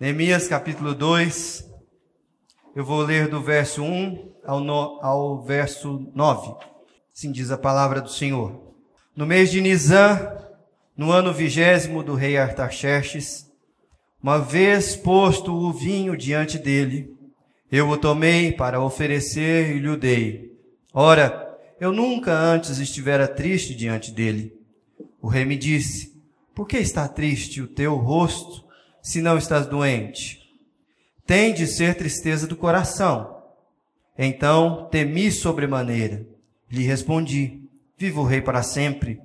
Neemias capítulo 2, eu vou ler do verso 1 ao, no, ao verso 9. Assim diz a palavra do Senhor. No mês de Nisan, no ano vigésimo do rei Artaxerxes, uma vez posto o vinho diante dele, eu o tomei para oferecer e lhe o dei. Ora, eu nunca antes estivera triste diante dele. O rei me disse, por que está triste o teu rosto? Se não estás doente? Tem de ser tristeza do coração. Então temi sobremaneira. Lhe respondi: Viva o rei para sempre.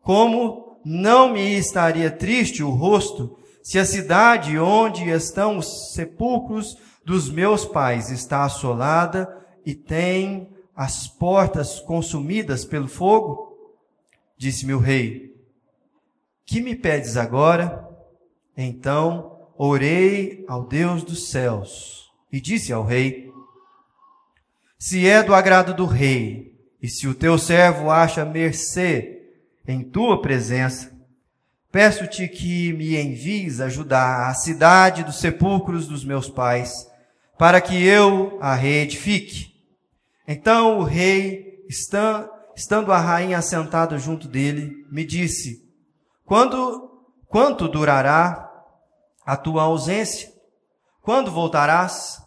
Como não me estaria triste o rosto se a cidade onde estão os sepulcros dos meus pais está assolada e tem as portas consumidas pelo fogo? Disse-me o rei: Que me pedes agora? Então orei ao Deus dos céus e disse ao rei: Se é do agrado do rei, e se o teu servo acha mercê em tua presença, peço-te que me envies ajudar a cidade dos sepulcros dos meus pais, para que eu a reedifique. Então o rei, estando a rainha sentada junto dele, me disse: Quando quanto durará a tua ausência? Quando voltarás?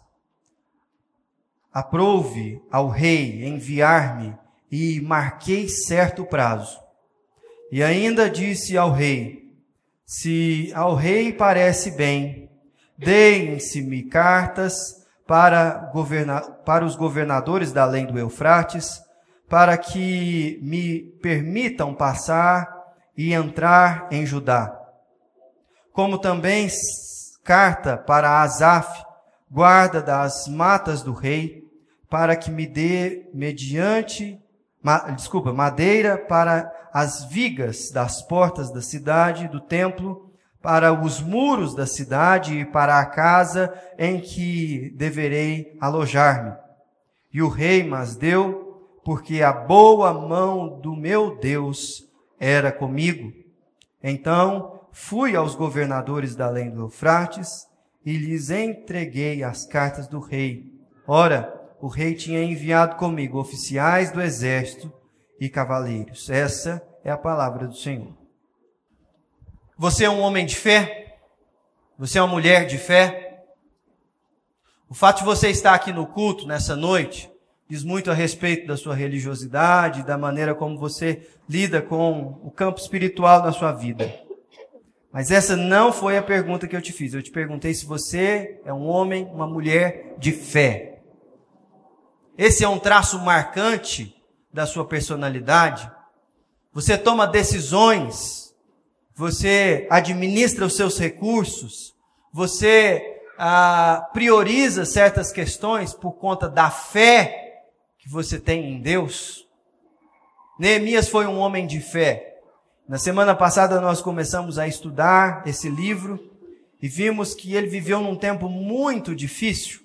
Aprove ao rei enviar-me e marquei certo prazo. E ainda disse ao rei: Se ao rei parece bem, deem-se-me cartas para, para os governadores da além do Eufrates, para que me permitam passar e entrar em Judá como também carta para Asaf, guarda das matas do rei, para que me dê mediante, ma, desculpa, madeira para as vigas das portas da cidade, do templo, para os muros da cidade e para a casa em que deverei alojar-me. E o rei mas deu, porque a boa mão do meu Deus era comigo. Então fui aos governadores da além do Eufrates e lhes entreguei as cartas do rei. Ora, o rei tinha enviado comigo oficiais do exército e cavaleiros. Essa é a palavra do Senhor. Você é um homem de fé? Você é uma mulher de fé? O fato de você estar aqui no culto nessa noite diz muito a respeito da sua religiosidade, da maneira como você lida com o campo espiritual na sua vida. Mas essa não foi a pergunta que eu te fiz. Eu te perguntei se você é um homem, uma mulher de fé. Esse é um traço marcante da sua personalidade. Você toma decisões, você administra os seus recursos, você ah, prioriza certas questões por conta da fé que você tem em Deus. Neemias foi um homem de fé. Na semana passada nós começamos a estudar esse livro e vimos que ele viveu num tempo muito difícil,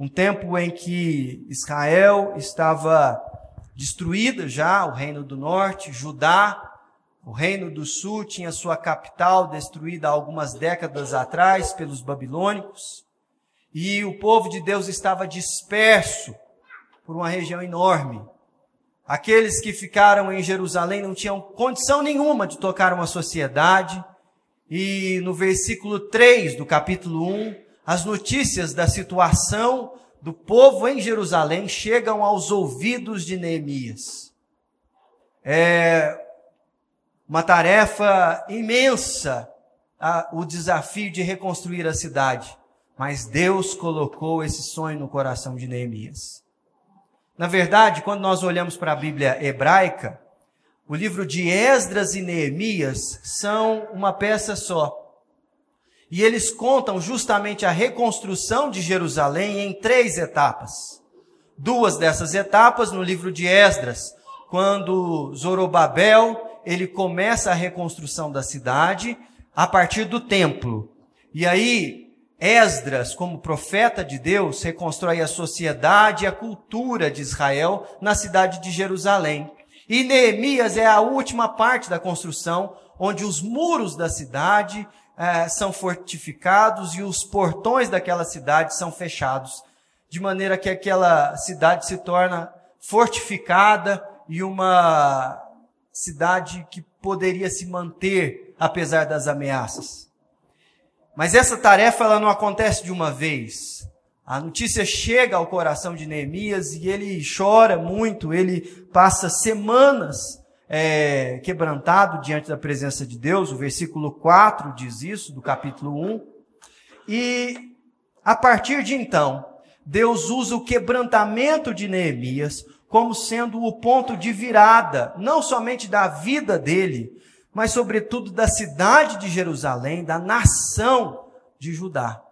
um tempo em que Israel estava destruída já, o reino do norte, Judá, o reino do sul tinha sua capital destruída algumas décadas atrás pelos babilônicos, e o povo de Deus estava disperso por uma região enorme. Aqueles que ficaram em Jerusalém não tinham condição nenhuma de tocar uma sociedade. E no versículo 3 do capítulo 1, as notícias da situação do povo em Jerusalém chegam aos ouvidos de Neemias. É uma tarefa imensa a, o desafio de reconstruir a cidade. Mas Deus colocou esse sonho no coração de Neemias. Na verdade, quando nós olhamos para a Bíblia hebraica, o livro de Esdras e Neemias são uma peça só. E eles contam justamente a reconstrução de Jerusalém em três etapas. Duas dessas etapas no livro de Esdras, quando Zorobabel, ele começa a reconstrução da cidade a partir do templo. E aí Esdras, como profeta de Deus, reconstrói a sociedade e a cultura de Israel na cidade de Jerusalém. E Neemias é a última parte da construção, onde os muros da cidade é, são fortificados e os portões daquela cidade são fechados, de maneira que aquela cidade se torna fortificada e uma cidade que poderia se manter apesar das ameaças. Mas essa tarefa ela não acontece de uma vez. A notícia chega ao coração de Neemias e ele chora muito, ele passa semanas é, quebrantado diante da presença de Deus. O versículo 4 diz isso, do capítulo 1. E a partir de então, Deus usa o quebrantamento de Neemias como sendo o ponto de virada, não somente da vida dele, mas sobretudo da cidade de Jerusalém, da nação de Judá.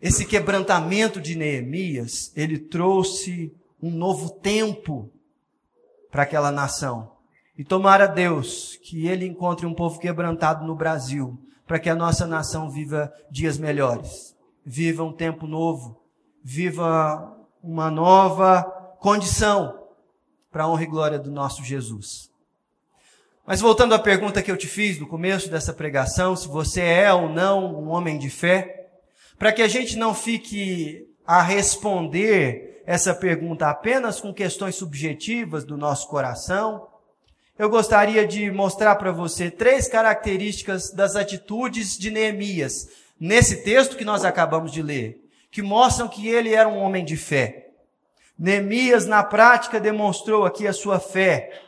Esse quebrantamento de Neemias, ele trouxe um novo tempo para aquela nação. E tomara Deus que ele encontre um povo quebrantado no Brasil, para que a nossa nação viva dias melhores, viva um tempo novo, viva uma nova condição para a honra e glória do nosso Jesus. Mas voltando à pergunta que eu te fiz no começo dessa pregação, se você é ou não um homem de fé, para que a gente não fique a responder essa pergunta apenas com questões subjetivas do nosso coração, eu gostaria de mostrar para você três características das atitudes de Neemias nesse texto que nós acabamos de ler, que mostram que ele era um homem de fé. Neemias, na prática, demonstrou aqui a sua fé.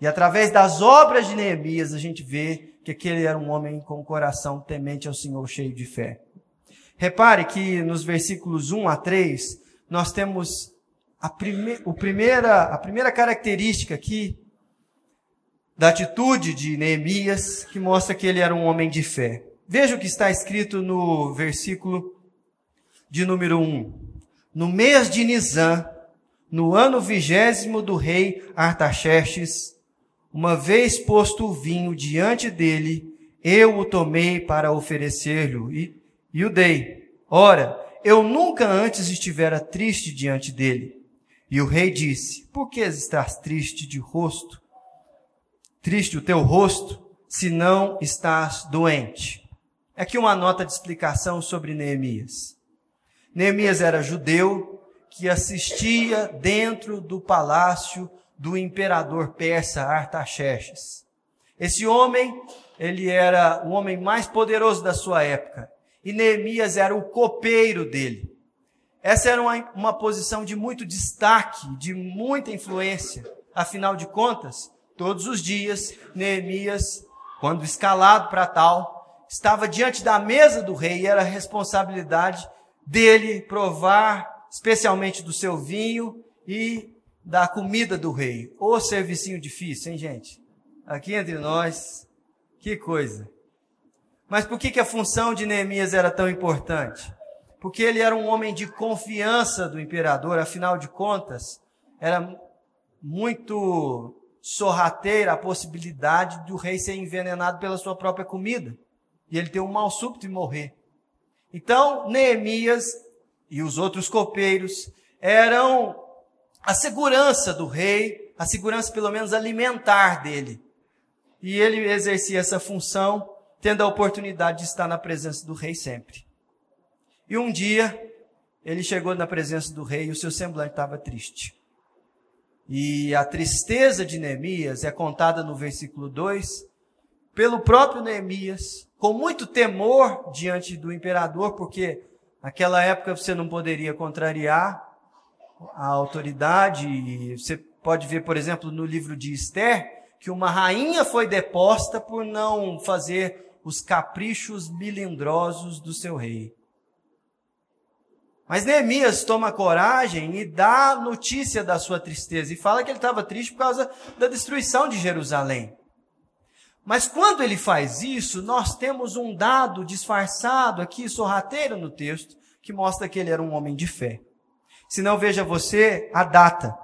E através das obras de Neemias, a gente vê que aquele era um homem com o coração temente ao Senhor, cheio de fé. Repare que nos versículos 1 a 3, nós temos a, prime o primeira, a primeira característica aqui da atitude de Neemias, que mostra que ele era um homem de fé. Veja o que está escrito no versículo de número 1. No mês de Nisan, no ano vigésimo do rei Artaxerxes, uma vez posto o vinho diante dele, eu o tomei para oferecer-lhe e, o dei. Ora, eu nunca antes estivera triste diante dele. E o rei disse: Por que estás triste de rosto? Triste o teu rosto, se não estás doente. Aqui uma nota de explicação sobre Neemias. Neemias era judeu, que assistia dentro do palácio do imperador persa Artaxerxes. Esse homem, ele era o homem mais poderoso da sua época, e Neemias era o copeiro dele. Essa era uma, uma posição de muito destaque, de muita influência. Afinal de contas, todos os dias, Neemias, quando escalado para tal, estava diante da mesa do rei e era responsabilidade dele provar especialmente do seu vinho e da comida do rei. Ô servicinho difícil, hein, gente? Aqui entre nós, que coisa. Mas por que, que a função de Neemias era tão importante? Porque ele era um homem de confiança do imperador, afinal de contas, era muito sorrateira a possibilidade do rei ser envenenado pela sua própria comida e ele ter um mal súbito e morrer. Então, Neemias e os outros copeiros eram a segurança do rei, a segurança pelo menos alimentar dele. E ele exercia essa função, tendo a oportunidade de estar na presença do rei sempre. E um dia, ele chegou na presença do rei e o seu semblante estava triste. E a tristeza de Neemias é contada no versículo 2 pelo próprio Neemias, com muito temor diante do imperador, porque Naquela época você não poderia contrariar a autoridade. Você pode ver, por exemplo, no livro de Esther, que uma rainha foi deposta por não fazer os caprichos milindrosos do seu rei. Mas Neemias toma coragem e dá notícia da sua tristeza e fala que ele estava triste por causa da destruição de Jerusalém. Mas quando ele faz isso, nós temos um dado disfarçado aqui, sorrateiro no texto, que mostra que ele era um homem de fé. Se não, veja você a data.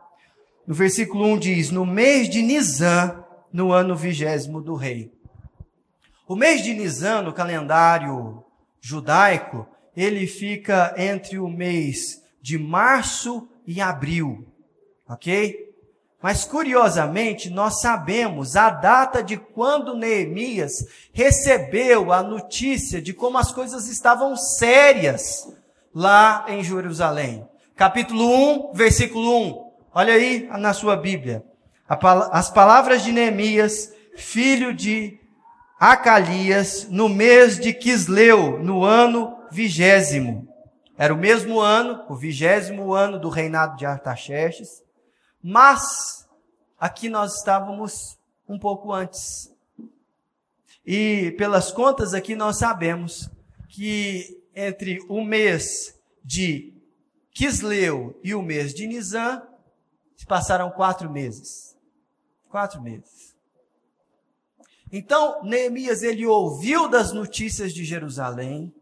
No versículo 1 diz: No mês de Nisan, no ano vigésimo do rei. O mês de Nisan, no calendário judaico, ele fica entre o mês de março e abril. Ok? Mas curiosamente, nós sabemos a data de quando Neemias recebeu a notícia de como as coisas estavam sérias lá em Jerusalém. Capítulo 1, versículo 1. Olha aí na sua Bíblia. As palavras de Neemias, filho de Acalias, no mês de Quisleu, no ano vigésimo. Era o mesmo ano, o vigésimo ano do reinado de Artaxerxes, mas aqui nós estávamos um pouco antes. E pelas contas aqui nós sabemos que entre o mês de Quisleu e o mês de Nisan se passaram quatro meses. Quatro meses. Então, Neemias, ele ouviu das notícias de Jerusalém,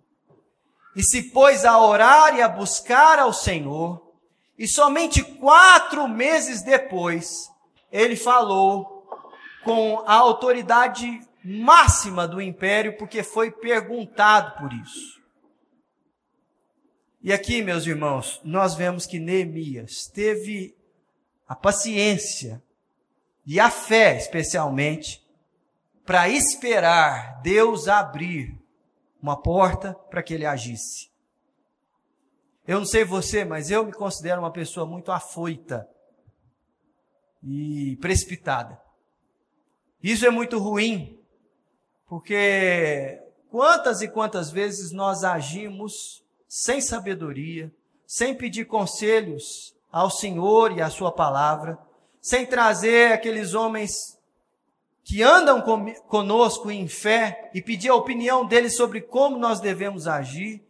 e se pôs a orar e a buscar ao Senhor, e somente quatro meses depois, ele falou com a autoridade máxima do império, porque foi perguntado por isso. E aqui, meus irmãos, nós vemos que Neemias teve a paciência e a fé, especialmente, para esperar Deus abrir uma porta para que ele agisse. Eu não sei você, mas eu me considero uma pessoa muito afoita e precipitada. Isso é muito ruim, porque quantas e quantas vezes nós agimos sem sabedoria, sem pedir conselhos ao Senhor e à Sua palavra, sem trazer aqueles homens que andam conosco em fé e pedir a opinião deles sobre como nós devemos agir.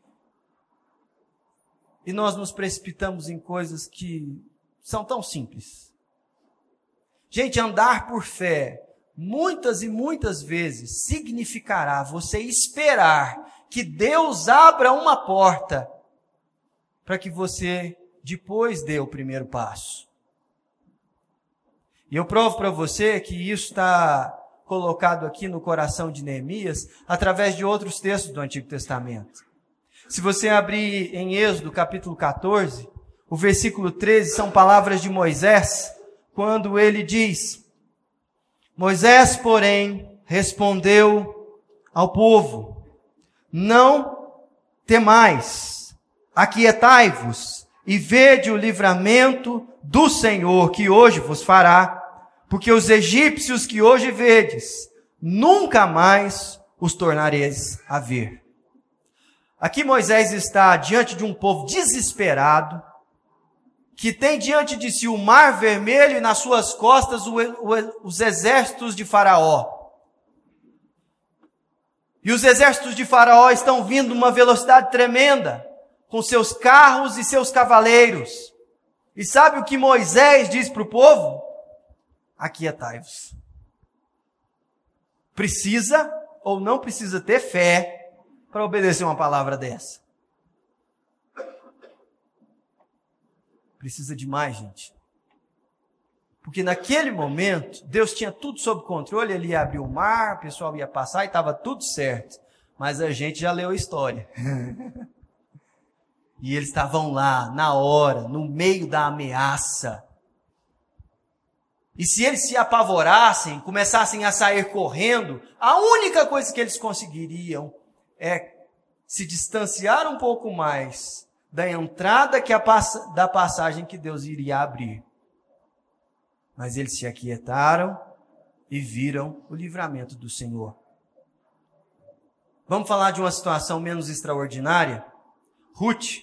E nós nos precipitamos em coisas que são tão simples. Gente, andar por fé, muitas e muitas vezes, significará você esperar que Deus abra uma porta para que você depois dê o primeiro passo. E eu provo para você que isso está colocado aqui no coração de Neemias através de outros textos do Antigo Testamento. Se você abrir em Êxodo capítulo 14, o versículo 13 são palavras de Moisés, quando ele diz: Moisés, porém, respondeu ao povo: Não temais, aquietai-vos e vede o livramento do Senhor que hoje vos fará porque os egípcios que hoje vedes, nunca mais os tornareis a ver. Aqui Moisés está diante de um povo desesperado, que tem diante de si o mar vermelho e nas suas costas os exércitos de Faraó. E os exércitos de Faraó estão vindo uma velocidade tremenda, com seus carros e seus cavaleiros. E sabe o que Moisés diz para o povo? aquietai-vos. Precisa ou não precisa ter fé para obedecer uma palavra dessa? Precisa demais, gente. Porque naquele momento, Deus tinha tudo sob controle, ele ia abrir o mar, o pessoal ia passar e estava tudo certo. Mas a gente já leu a história. e eles estavam lá, na hora, no meio da ameaça. E se eles se apavorassem, começassem a sair correndo, a única coisa que eles conseguiriam é se distanciar um pouco mais da entrada que a, da passagem que Deus iria abrir. Mas eles se aquietaram e viram o livramento do Senhor. Vamos falar de uma situação menos extraordinária? Ruth,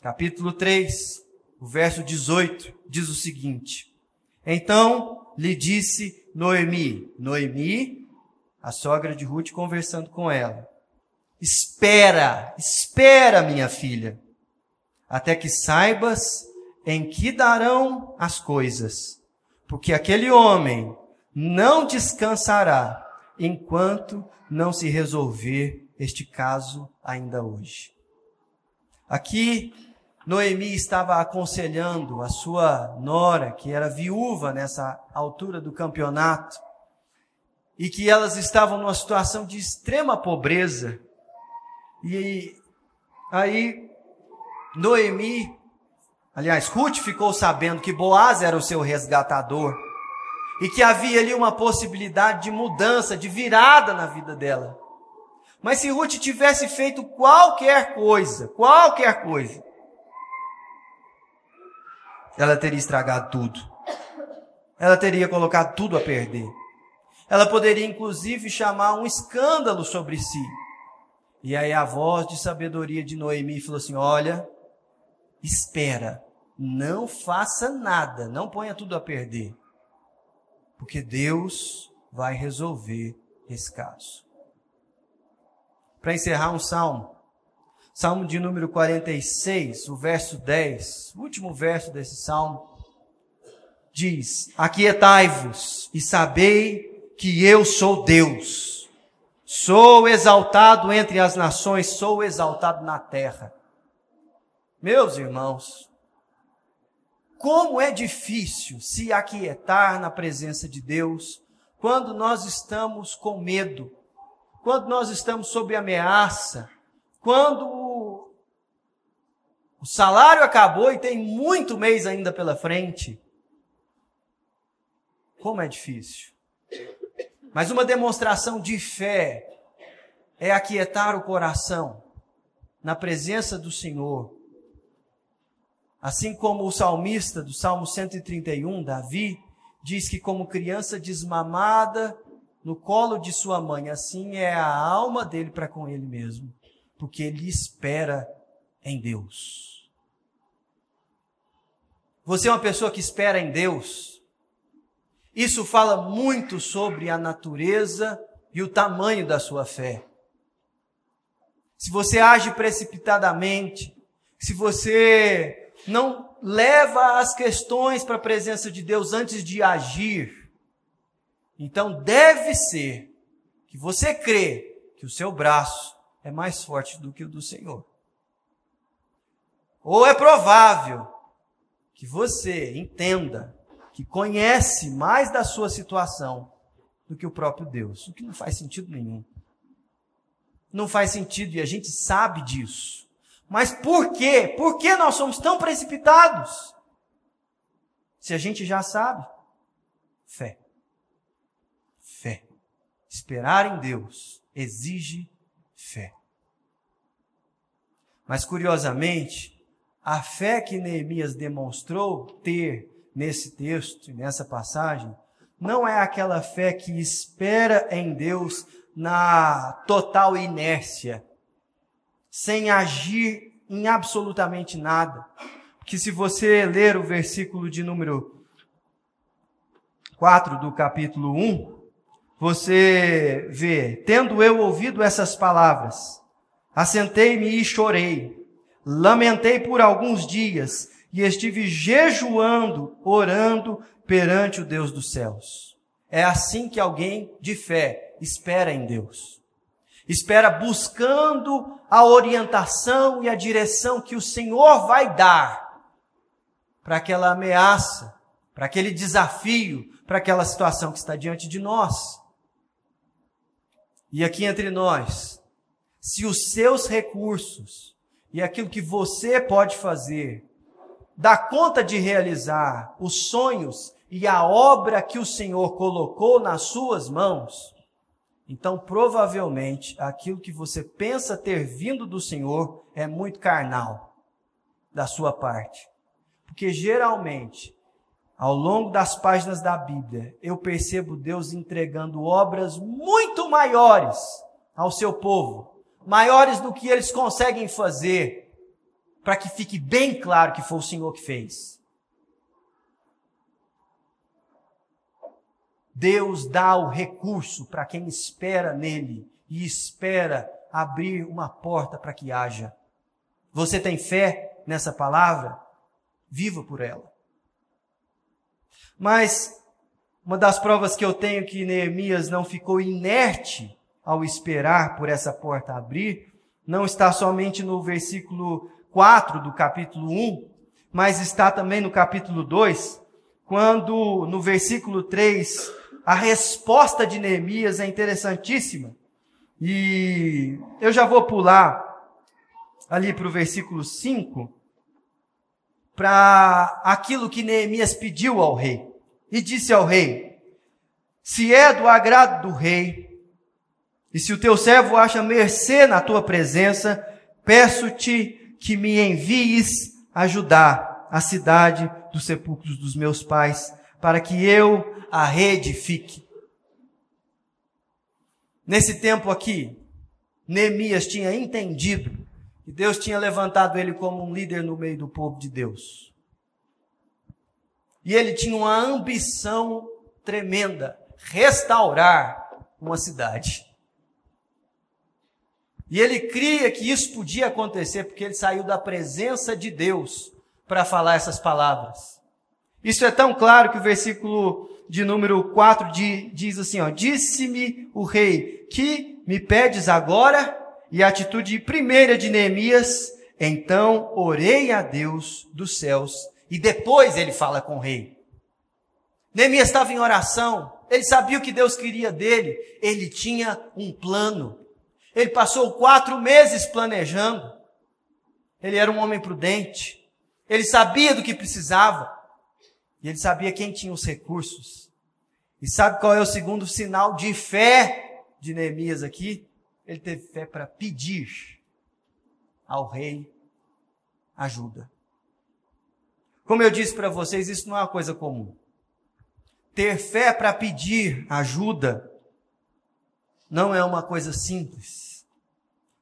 capítulo 3, o verso 18, diz o seguinte: então lhe disse Noemi, Noemi, a sogra de Ruth, conversando com ela: Espera, espera, minha filha, até que saibas em que darão as coisas, porque aquele homem não descansará enquanto não se resolver este caso ainda hoje. Aqui Noemi estava aconselhando a sua nora, que era viúva nessa altura do campeonato, e que elas estavam numa situação de extrema pobreza. E aí, Noemi Aliás, Ruth ficou sabendo que Boaz era o seu resgatador e que havia ali uma possibilidade de mudança, de virada na vida dela. Mas se Ruth tivesse feito qualquer coisa, qualquer coisa, ela teria estragado tudo. Ela teria colocado tudo a perder. Ela poderia inclusive chamar um escândalo sobre si. E aí a voz de sabedoria de Noemi falou assim: Olha, espera, não faça nada, não ponha tudo a perder, porque Deus vai resolver esse caso para encerrar um salmo. Salmo de número 46, o verso 10, o último verso desse salmo, diz: Aquietai-vos e sabei que eu sou Deus. Sou exaltado entre as nações, sou exaltado na terra. Meus irmãos, como é difícil se aquietar na presença de Deus quando nós estamos com medo, quando nós estamos sob ameaça, quando o salário acabou e tem muito mês ainda pela frente. Como é difícil. Mas uma demonstração de fé é aquietar o coração na presença do Senhor. Assim como o salmista do Salmo 131, Davi, diz que como criança desmamada no colo de sua mãe, assim é a alma dele para com ele mesmo, porque ele espera em Deus. Você é uma pessoa que espera em Deus. Isso fala muito sobre a natureza e o tamanho da sua fé. Se você age precipitadamente, se você não leva as questões para a presença de Deus antes de agir, então deve ser que você crê que o seu braço é mais forte do que o do Senhor. Ou é provável que você entenda que conhece mais da sua situação do que o próprio Deus, o que não faz sentido nenhum. Não faz sentido e a gente sabe disso. Mas por quê? Por que nós somos tão precipitados? Se a gente já sabe. Fé. Esperar em Deus exige fé. Mas curiosamente, a fé que Neemias demonstrou ter nesse texto, nessa passagem, não é aquela fé que espera em Deus na total inércia, sem agir em absolutamente nada. Que se você ler o versículo de número 4 do capítulo 1, você vê, tendo eu ouvido essas palavras, assentei-me e chorei, lamentei por alguns dias e estive jejuando, orando perante o Deus dos céus. É assim que alguém de fé espera em Deus. Espera buscando a orientação e a direção que o Senhor vai dar para aquela ameaça, para aquele desafio, para aquela situação que está diante de nós. E aqui entre nós, se os seus recursos e aquilo que você pode fazer dá conta de realizar os sonhos e a obra que o Senhor colocou nas suas mãos, então provavelmente aquilo que você pensa ter vindo do Senhor é muito carnal da sua parte. Porque geralmente ao longo das páginas da Bíblia, eu percebo Deus entregando obras muito maiores ao seu povo, maiores do que eles conseguem fazer, para que fique bem claro que foi o Senhor que fez. Deus dá o recurso para quem espera nele e espera abrir uma porta para que haja. Você tem fé nessa palavra? Viva por ela. Mas uma das provas que eu tenho que Neemias não ficou inerte ao esperar por essa porta abrir, não está somente no versículo 4 do capítulo 1, mas está também no capítulo 2, quando no versículo 3 a resposta de Neemias é interessantíssima. E eu já vou pular ali para o versículo 5, para aquilo que Neemias pediu ao rei. E disse ao rei: Se é do agrado do rei, e se o teu servo acha mercê na tua presença, peço-te que me envies ajudar a cidade dos sepulcros dos meus pais, para que eu a reedifique. Nesse tempo aqui, Neemias tinha entendido que Deus tinha levantado ele como um líder no meio do povo de Deus. E ele tinha uma ambição tremenda, restaurar uma cidade. E ele cria que isso podia acontecer porque ele saiu da presença de Deus para falar essas palavras. Isso é tão claro que o versículo de número 4 diz assim, ó, Disse-me o rei, que me pedes agora? E a atitude primeira de Neemias, então orei a Deus dos céus. E depois ele fala com o rei. Neemias estava em oração, ele sabia o que Deus queria dele, ele tinha um plano. Ele passou quatro meses planejando. Ele era um homem prudente. Ele sabia do que precisava. E ele sabia quem tinha os recursos. E sabe qual é o segundo sinal de fé de Neemias aqui? Ele teve fé para pedir ao rei ajuda. Como eu disse para vocês, isso não é uma coisa comum. Ter fé para pedir ajuda não é uma coisa simples.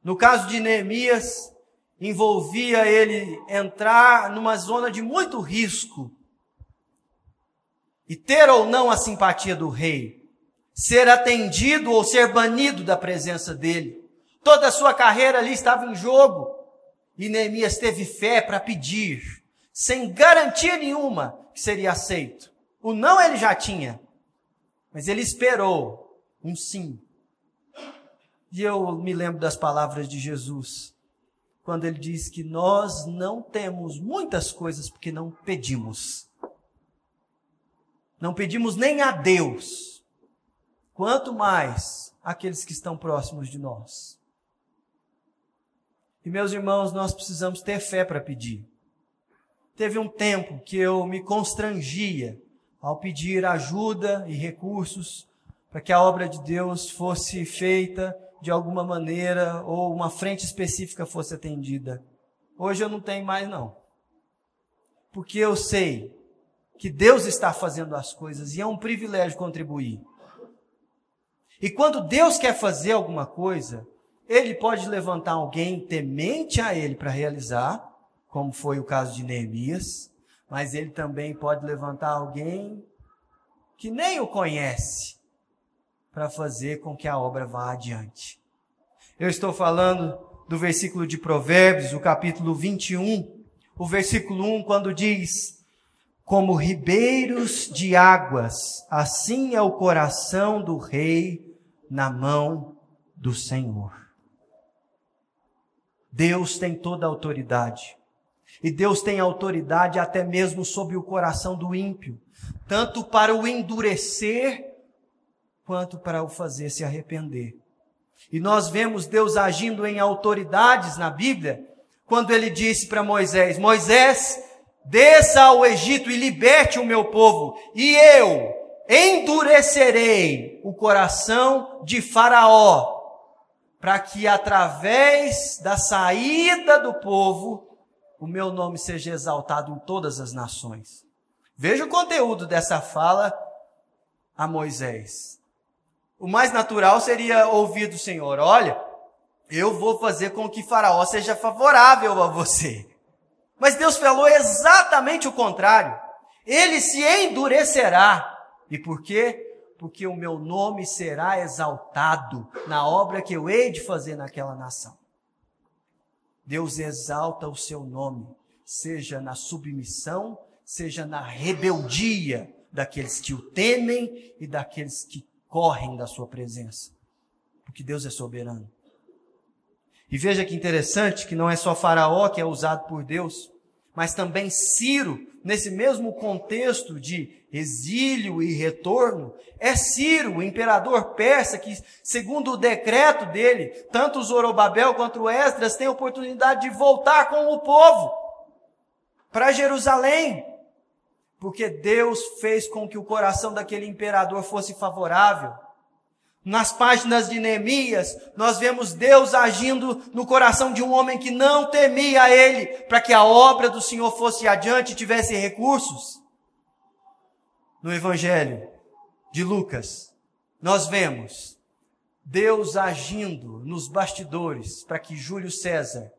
No caso de Neemias, envolvia ele entrar numa zona de muito risco e ter ou não a simpatia do rei, ser atendido ou ser banido da presença dele. Toda a sua carreira ali estava em jogo e Neemias teve fé para pedir, sem garantia nenhuma que seria aceito. O não ele já tinha, mas ele esperou um sim. E eu me lembro das palavras de Jesus, quando ele diz que nós não temos muitas coisas porque não pedimos. Não pedimos nem a Deus, quanto mais aqueles que estão próximos de nós. E meus irmãos, nós precisamos ter fé para pedir. Teve um tempo que eu me constrangia ao pedir ajuda e recursos para que a obra de Deus fosse feita de alguma maneira ou uma frente específica fosse atendida. Hoje eu não tenho mais não. Porque eu sei que Deus está fazendo as coisas e é um privilégio contribuir. E quando Deus quer fazer alguma coisa, ele pode levantar alguém temente a ele para realizar, como foi o caso de Neemias, mas ele também pode levantar alguém que nem o conhece para fazer com que a obra vá adiante. Eu estou falando do versículo de Provérbios, o capítulo 21, o versículo 1, quando diz: Como ribeiros de águas, assim é o coração do rei na mão do Senhor. Deus tem toda a autoridade. E Deus tem autoridade até mesmo sobre o coração do ímpio, tanto para o endurecer quanto para o fazer se arrepender. E nós vemos Deus agindo em autoridades na Bíblia, quando ele disse para Moisés: Moisés, desça ao Egito e liberte o meu povo, e eu endurecerei o coração de Faraó, para que através da saída do povo, o meu nome seja exaltado em todas as nações. Veja o conteúdo dessa fala a Moisés o mais natural seria ouvir do Senhor: olha, eu vou fazer com que Faraó seja favorável a você. Mas Deus falou exatamente o contrário. Ele se endurecerá. E por quê? Porque o meu nome será exaltado na obra que eu hei de fazer naquela nação. Deus exalta o seu nome, seja na submissão, seja na rebeldia daqueles que o temem e daqueles que correm da sua presença, porque Deus é soberano. E veja que interessante que não é só Faraó que é usado por Deus, mas também Ciro, nesse mesmo contexto de exílio e retorno, é Ciro, o imperador persa, que, segundo o decreto dele, tanto Zorobabel quanto Esdras têm oportunidade de voltar com o povo para Jerusalém, porque Deus fez com que o coração daquele imperador fosse favorável. Nas páginas de Neemias, nós vemos Deus agindo no coração de um homem que não temia ele, para que a obra do Senhor fosse adiante e tivesse recursos. No Evangelho de Lucas, nós vemos Deus agindo nos bastidores para que Júlio César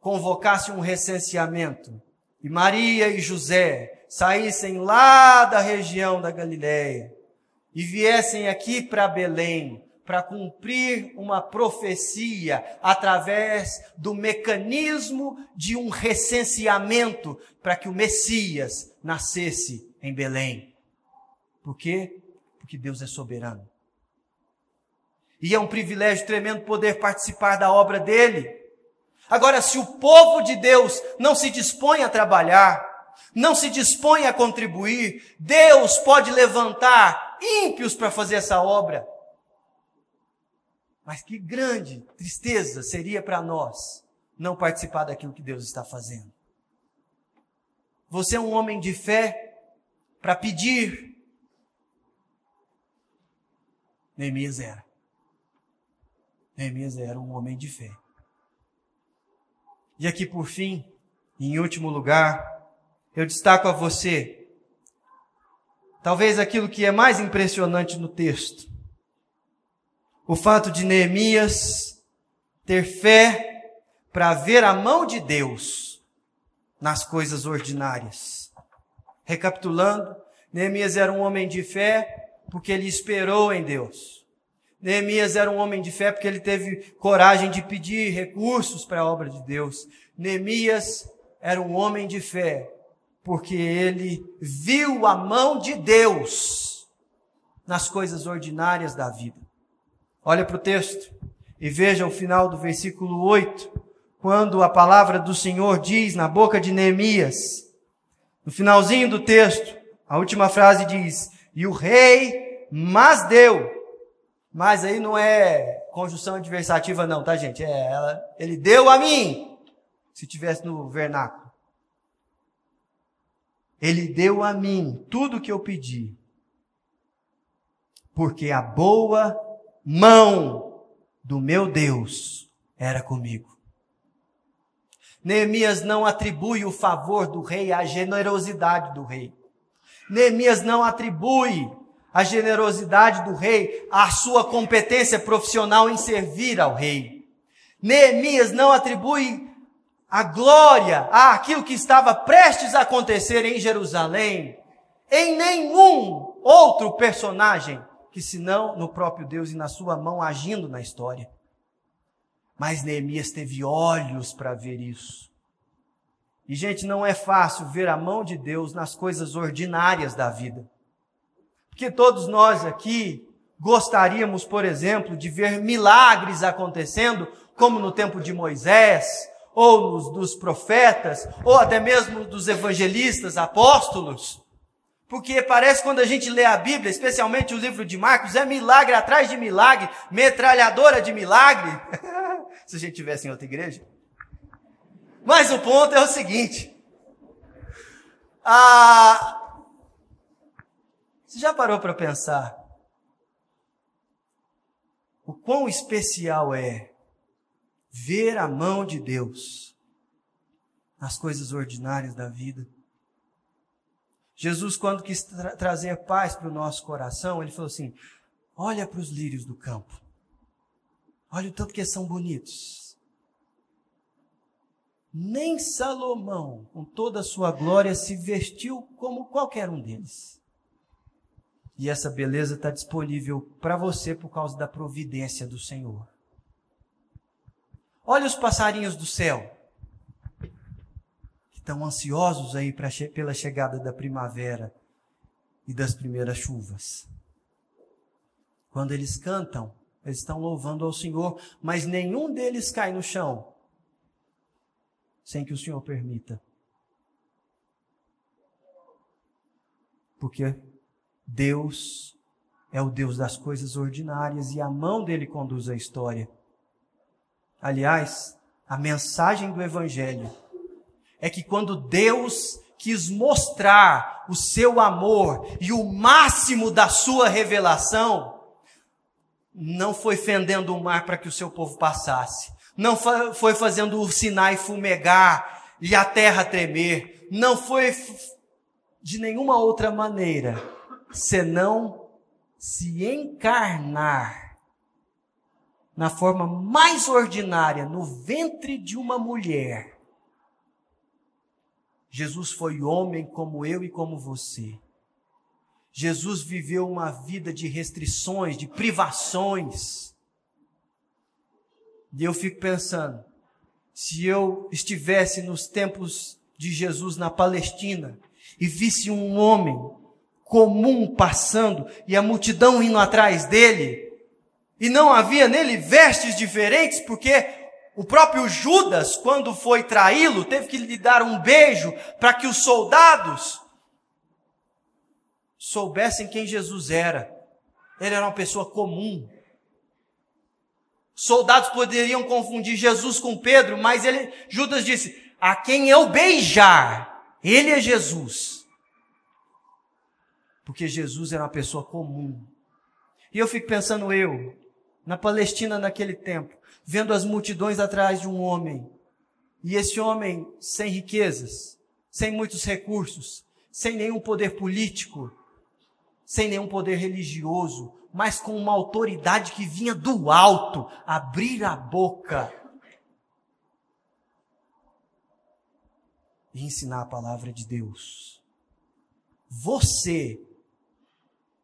convocasse um recenseamento e Maria e José saíssem lá da região da Galiléia e viessem aqui para Belém para cumprir uma profecia através do mecanismo de um recenseamento para que o Messias nascesse em Belém. Por quê? Porque Deus é soberano. E é um privilégio tremendo poder participar da obra dele. Agora, se o povo de Deus não se dispõe a trabalhar, não se dispõe a contribuir, Deus pode levantar ímpios para fazer essa obra. Mas que grande tristeza seria para nós não participar daquilo que Deus está fazendo. Você é um homem de fé para pedir. Neemias era. Neemias era um homem de fé. E aqui por fim, em último lugar, eu destaco a você, talvez aquilo que é mais impressionante no texto. O fato de Neemias ter fé para ver a mão de Deus nas coisas ordinárias. Recapitulando, Neemias era um homem de fé porque ele esperou em Deus. Neemias era um homem de fé porque ele teve coragem de pedir recursos para a obra de Deus. Neemias era um homem de fé porque ele viu a mão de Deus nas coisas ordinárias da vida. Olha para o texto e veja o final do versículo 8, quando a palavra do Senhor diz na boca de Neemias, no finalzinho do texto, a última frase diz: E o rei mas deu. Mas aí não é conjunção adversativa, não, tá, gente? É, ela, ele deu a mim, se tivesse no vernáculo. Ele deu a mim tudo o que eu pedi, porque a boa mão do meu Deus era comigo. Neemias não atribui o favor do rei à generosidade do rei. Neemias não atribui a generosidade do rei à sua competência profissional em servir ao rei. Neemias não atribui a glória, aquilo que estava prestes a acontecer em Jerusalém, em nenhum outro personagem que senão no próprio Deus e na sua mão agindo na história. Mas Neemias teve olhos para ver isso. E, gente, não é fácil ver a mão de Deus nas coisas ordinárias da vida. Porque todos nós aqui gostaríamos, por exemplo, de ver milagres acontecendo, como no tempo de Moisés, ou dos profetas, ou até mesmo dos evangelistas, apóstolos. Porque parece quando a gente lê a Bíblia, especialmente o livro de Marcos, é milagre atrás de milagre, metralhadora de milagre. Se a gente tivesse em outra igreja. Mas o ponto é o seguinte. Ah, você já parou para pensar o quão especial é ver a mão de Deus nas coisas ordinárias da vida. Jesus, quando quis tra trazer paz para o nosso coração, ele falou assim: olha para os lírios do campo, olha o tanto que são bonitos. Nem Salomão, com toda a sua glória, se vestiu como qualquer um deles. E essa beleza está disponível para você por causa da providência do Senhor. Olha os passarinhos do céu, que estão ansiosos aí pra, pela chegada da primavera e das primeiras chuvas. Quando eles cantam, eles estão louvando ao Senhor, mas nenhum deles cai no chão sem que o Senhor permita. Porque Deus é o Deus das coisas ordinárias e a mão dele conduz a história. Aliás, a mensagem do Evangelho é que quando Deus quis mostrar o seu amor e o máximo da sua revelação, não foi fendendo o mar para que o seu povo passasse, não foi fazendo o Sinai fumegar e a terra tremer, não foi de nenhuma outra maneira, senão se encarnar na forma mais ordinária, no ventre de uma mulher. Jesus foi homem como eu e como você. Jesus viveu uma vida de restrições, de privações. E eu fico pensando, se eu estivesse nos tempos de Jesus na Palestina e visse um homem comum passando e a multidão indo atrás dele, e não havia nele vestes diferentes, porque o próprio Judas, quando foi traí-lo, teve que lhe dar um beijo para que os soldados soubessem quem Jesus era. Ele era uma pessoa comum. Soldados poderiam confundir Jesus com Pedro, mas ele, Judas disse: A quem eu beijar, ele é Jesus. Porque Jesus era uma pessoa comum. E eu fico pensando, eu, na Palestina naquele tempo, vendo as multidões atrás de um homem, e esse homem sem riquezas, sem muitos recursos, sem nenhum poder político, sem nenhum poder religioso, mas com uma autoridade que vinha do alto, abrir a boca e ensinar a palavra de Deus. Você,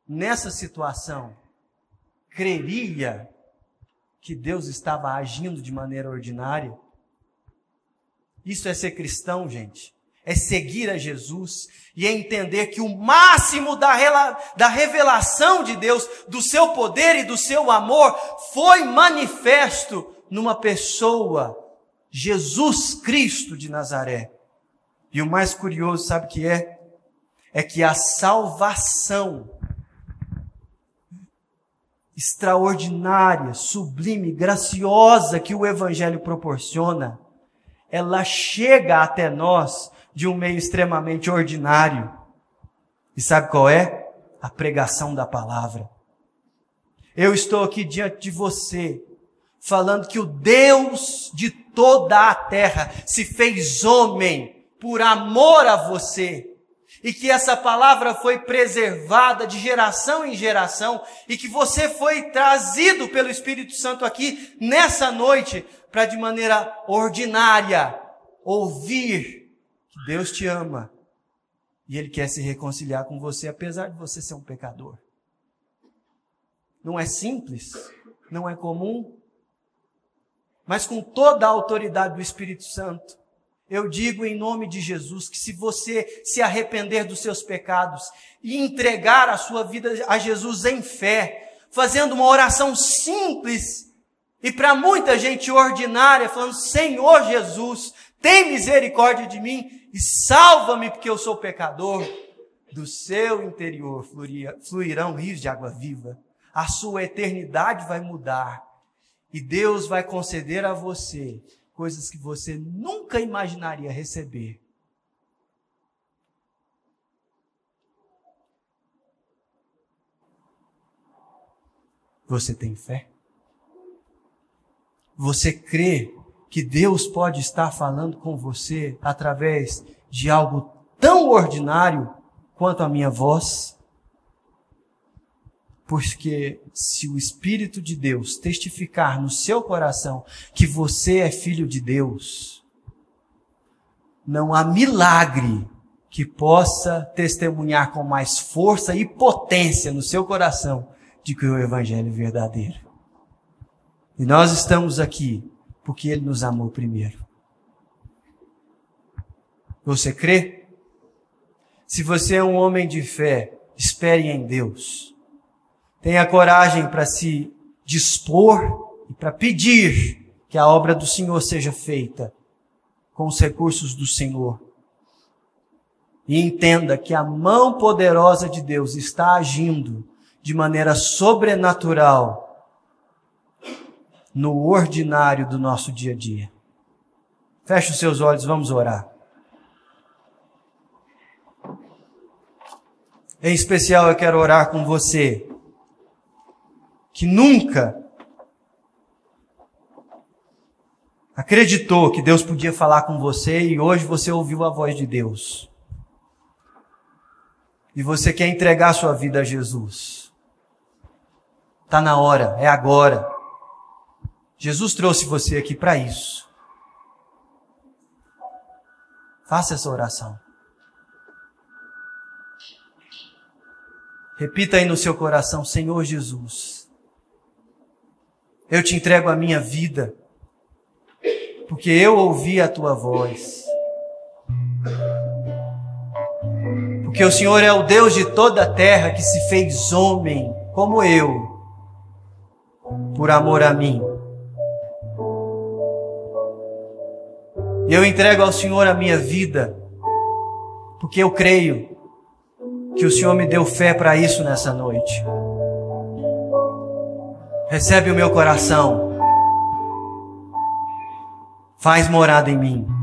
nessa situação, creria que Deus estava agindo de maneira ordinária? Isso é ser cristão, gente é seguir a Jesus e é entender que o máximo da, da revelação de Deus, do seu poder e do seu amor, foi manifesto numa pessoa, Jesus Cristo de Nazaré. E o mais curioso, sabe o que é? É que a salvação extraordinária, sublime, graciosa que o Evangelho proporciona, ela chega até nós de um meio extremamente ordinário. E sabe qual é? A pregação da palavra. Eu estou aqui diante de você, falando que o Deus de toda a terra se fez homem por amor a você. E que essa palavra foi preservada de geração em geração, e que você foi trazido pelo Espírito Santo aqui nessa noite, para de maneira ordinária ouvir Deus te ama e Ele quer se reconciliar com você, apesar de você ser um pecador. Não é simples, não é comum, mas com toda a autoridade do Espírito Santo, eu digo em nome de Jesus que se você se arrepender dos seus pecados e entregar a sua vida a Jesus em fé, fazendo uma oração simples e para muita gente ordinária, falando: Senhor Jesus, tem misericórdia de mim, e salva-me porque eu sou pecador. Do seu interior fluirão rios de água viva. A sua eternidade vai mudar. E Deus vai conceder a você coisas que você nunca imaginaria receber. Você tem fé? Você crê que Deus pode estar falando com você através de algo tão ordinário quanto a minha voz? Porque se o Espírito de Deus testificar no seu coração que você é filho de Deus, não há milagre que possa testemunhar com mais força e potência no seu coração de que o Evangelho é verdadeiro. E nós estamos aqui porque Ele nos amou primeiro. Você crê? Se você é um homem de fé, espere em Deus tenha coragem para se dispor e para pedir que a obra do Senhor seja feita com os recursos do Senhor. E entenda que a mão poderosa de Deus está agindo de maneira sobrenatural no ordinário do nosso dia a dia. Feche os seus olhos, vamos orar. Em especial, eu quero orar com você que nunca acreditou que Deus podia falar com você e hoje você ouviu a voz de Deus. E você quer entregar sua vida a Jesus. Está na hora, é agora. Jesus trouxe você aqui para isso. Faça essa oração. Repita aí no seu coração, Senhor Jesus. Eu te entrego a minha vida, porque eu ouvi a tua voz. Porque o Senhor é o Deus de toda a terra que se fez homem, como eu, por amor a mim. Eu entrego ao Senhor a minha vida, porque eu creio que o Senhor me deu fé para isso nessa noite. Recebe o meu coração, faz morada em mim.